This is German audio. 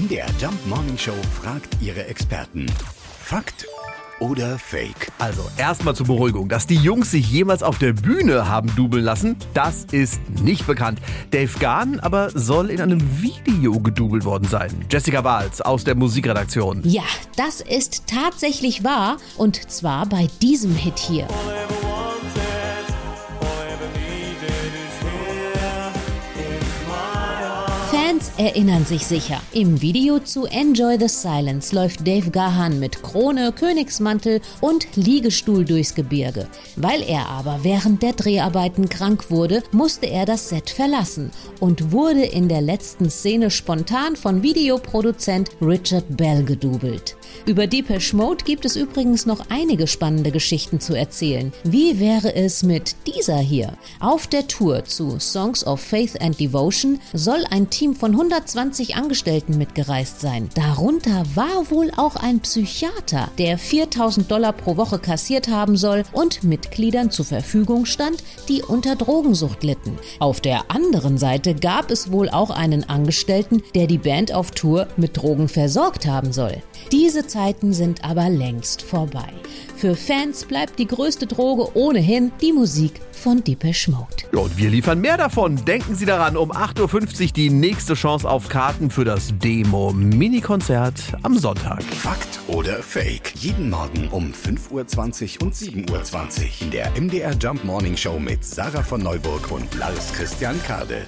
MDR Jump Morning Show fragt ihre Experten. Fakt oder Fake? Also erstmal zur Beruhigung, dass die Jungs sich jemals auf der Bühne haben dubeln lassen, das ist nicht bekannt. Dave Gahn aber soll in einem Video gedubelt worden sein. Jessica Wahls aus der Musikredaktion. Ja, das ist tatsächlich wahr und zwar bei diesem Hit hier. Fans erinnern sich sicher. Im Video zu Enjoy the Silence läuft Dave Gahan mit Krone, Königsmantel und Liegestuhl durchs Gebirge. Weil er aber während der Dreharbeiten krank wurde, musste er das Set verlassen und wurde in der letzten Szene spontan von Videoproduzent Richard Bell gedoubelt. Über Deepesh Mode gibt es übrigens noch einige spannende Geschichten zu erzählen. Wie wäre es mit dieser hier? Auf der Tour zu Songs of Faith and Devotion soll ein Team von 120 Angestellten mitgereist sein. Darunter war wohl auch ein Psychiater, der 4000 Dollar pro Woche kassiert haben soll und Mitgliedern zur Verfügung stand, die unter Drogensucht litten. Auf der anderen Seite gab es wohl auch einen Angestellten, der die Band auf Tour mit Drogen versorgt haben soll. Diese Zeiten sind aber längst vorbei. Für Fans bleibt die größte Droge ohnehin die Musik von Depeche Mode. Ja, und wir liefern mehr davon. Denken Sie daran, um 8.50 Uhr die nächste Chance auf Karten für das Demo-Mini-Konzert am Sonntag. Fakt oder Fake? Jeden Morgen um 5.20 Uhr und 7.20 Uhr in der MDR Jump Morning Show mit Sarah von Neuburg und Lars Christian Kade.